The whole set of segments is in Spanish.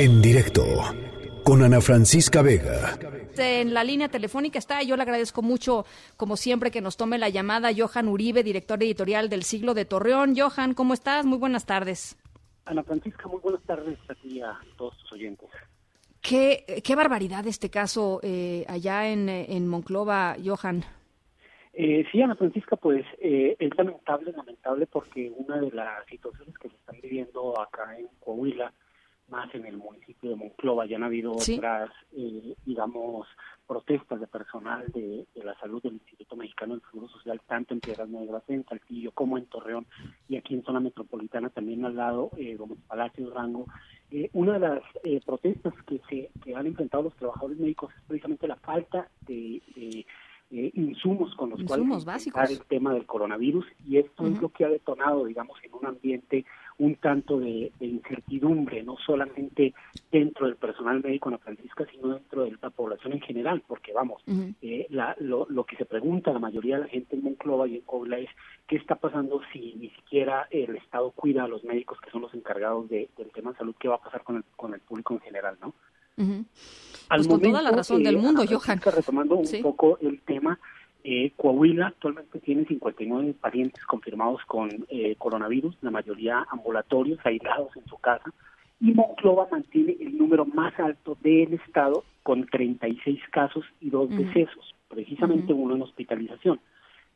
En directo con Ana Francisca Vega. En la línea telefónica está, yo le agradezco mucho, como siempre, que nos tome la llamada Johan Uribe, director editorial del Siglo de Torreón. Johan, ¿cómo estás? Muy buenas tardes. Ana Francisca, muy buenas tardes a ti y a todos tus oyentes. Qué, qué barbaridad este caso eh, allá en, en Monclova, Johan. Eh, sí, Ana Francisca, pues eh, es lamentable, lamentable porque una de las situaciones que se están viviendo acá en Coahuila, más en el municipio de Monclova, ya han habido otras, eh, digamos, protestas de personal de, la salud del Instituto Mexicano del Seguro Social, tanto en Piedras Negras, en Saltillo, como en Torreón, y aquí en zona metropolitana también al lado, eh, Gómez Palacio, Rango. Eh, una de las eh, protestas que, se, que han enfrentado los trabajadores médicos es precisamente la falta de eh, insumos con los cuales tratar el tema del coronavirus y esto es lo que ha detonado, digamos, en un ambiente un tanto de, incertidumbre, no solamente dentro del personal médico en la Francisca, sino dentro de la población en general, porque vamos, eh, la, lo, lo, que se pregunta la mayoría de la gente en Monclova y en Cobla es qué está pasando si ni siquiera el Estado cuida a los médicos que son los encargados de, del tema de salud, qué va a pasar con el, con el público en general, ¿no? Pues con toda la razón del mundo, Johan. Retomando un poco el tema, eh, Coahuila actualmente tiene 59 pacientes confirmados con eh, coronavirus, la mayoría ambulatorios, aislados en su casa, y Monclova mantiene el número más alto del estado con 36 casos y dos decesos, precisamente uno en hospitalización.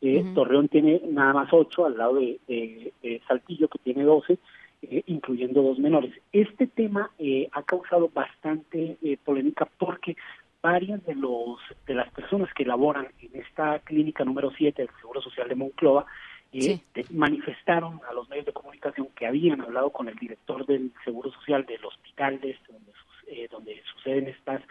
Eh, Torreón tiene nada más 8 al lado de, de Saltillo que tiene 12 eh, incluyendo dos menores. Este tema eh, ha causado bastante eh, polémica porque varias de los de las personas que laboran en esta clínica número 7 del Seguro Social de Monclova manifestaron a los medios de comunicación que habían hablado con el director del Seguro Social del hospital de este, donde, donde suceden estas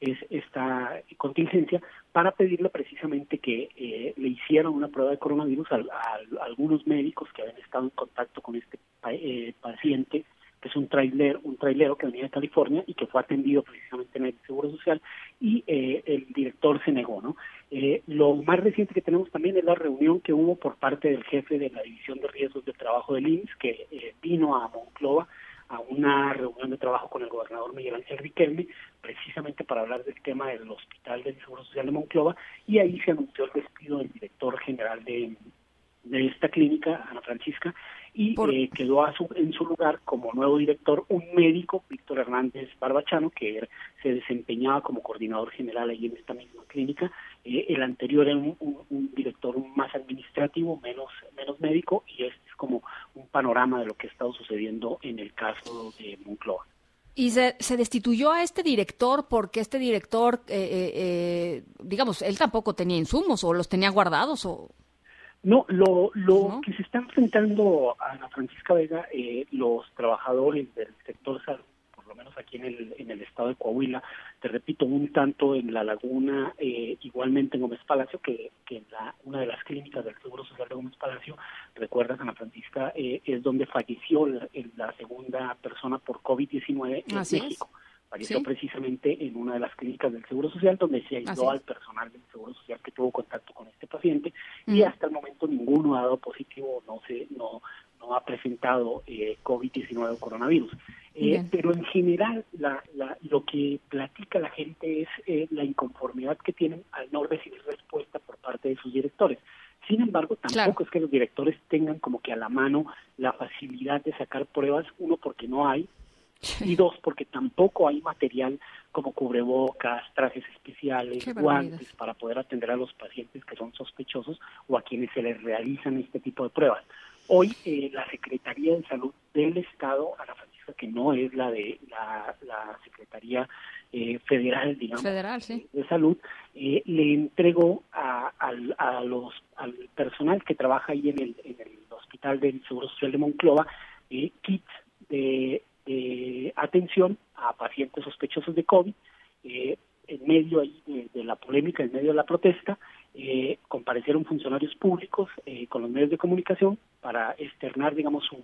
es esta contingencia para pedirle precisamente que eh, le hicieran una prueba de coronavirus a, algunos médicos que habían estado en contacto con este eh, paciente que es un trailer, un trailero que venía de California y que fue atendido precisamente en el Seguro Social y eh, el director se negó, ¿no? lo más reciente que tenemos también es la reunión que hubo por parte del jefe de la División de Riesgos de Trabajo del IMSS que vino a Monclova a una reunión de trabajo con el gobernador Miguel Ángel Riquelme, precisamente para hablar del tema del Hospital del Seguro Social de Monclova, y ahí se anunció el despido del director general de, de esta clínica, Ana Francisca, y eh, quedó a su, en su lugar como nuevo director un médico, Víctor Hernández Barbachano, que se desempeñaba como coordinador general ahí en esta misma clínica. Eh, el anterior era un, un, director más administrativo, menos, menos médico, y este es como un panorama de lo que ha estado sucediendo en el caso de Moncloa. Y se, se, destituyó a este director porque este director, eh, digamos, él tampoco tenía insumos o los tenía guardados o... No, lo, lo que se está enfrentando a Ana Francisca Vega, eh, los trabajadores del sector salud, por lo menos aquí en el, en el estado de Coahuila, te repito, un tanto en La Laguna, eh, igualmente en Gómez Palacio, que, que en la, una de las clínicas del Seguro Social de Gómez Palacio, recuerdas, Ana Francisca, eh, es donde falleció la, la segunda persona por COVID-19 en México. Falleció precisamente en una de las clínicas del Seguro Social, donde se aisló al personal del Seguro Social que tuvo contacto con este paciente y hasta el momento ninguno ha dado positivo, no se, no, no ha presentado eh, COVID-19 o coronavirus. Eh, pero en general la, la, lo que platica la gente es eh, la inconformidad que tienen al no recibir respuesta por parte de sus directores. Sin embargo, tampoco es que los directores tengan como que a la mano la facilidad de sacar pruebas, uno porque no hay, y dos, porque tampoco hay material como cubrebocas, trajes especiales, guantes para poder atender a los pacientes que son sospechosos o a quienes se les realizan este tipo de pruebas. Hoy eh, la Secretaría de Salud del Estado, a la Francisca, que no es la de la, Secretaría eh, Federal, digamos, de Salud, eh, le entregó a, a, los, al personal que trabaja ahí en el, en el Hospital del Seguro Social de Monclova kits de eh, atención a pacientes sospechosos de COVID. Eh, en medio ahí de, la polémica, en medio de la protesta, eh, comparecieron funcionarios públicos con los medios de comunicación para externar, digamos, su,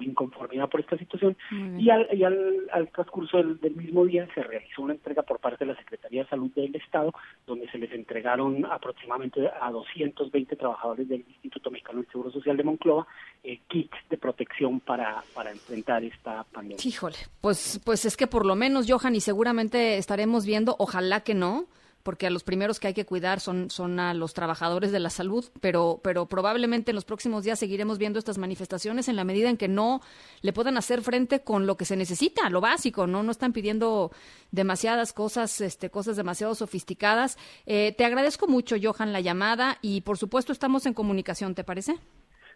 inconformidad por esta situación y, al, y al, al transcurso del, mismo día se realizó una entrega por parte de la Secretaría de Salud del Estado donde se les entregaron aproximadamente a 220 trabajadores del Instituto Mexicano del Seguro Social de Monclova eh, kits de protección para, para enfrentar esta pandemia. Híjole, pues, pues es que por lo menos, Johan, y seguramente estaremos viendo, ojalá que no, porque a los primeros que hay que cuidar son, son a los trabajadores de la salud, pero, pero probablemente en los próximos días seguiremos viendo estas manifestaciones en la medida en que no le puedan hacer frente con lo que se necesita, lo básico, ¿no? No están pidiendo demasiadas cosas, este, cosas demasiado sofisticadas. Eh, te agradezco mucho, Johan, la llamada y por supuesto estamos en comunicación, ¿te parece?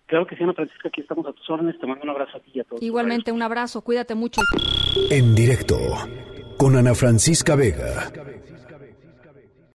Claro que sí, Ana Francisca, aquí estamos a tus órdenes. Te mando un abrazo a ti y a todos. Igualmente, un abrazo. Cuídate mucho. En directo con Ana Francisca Vega.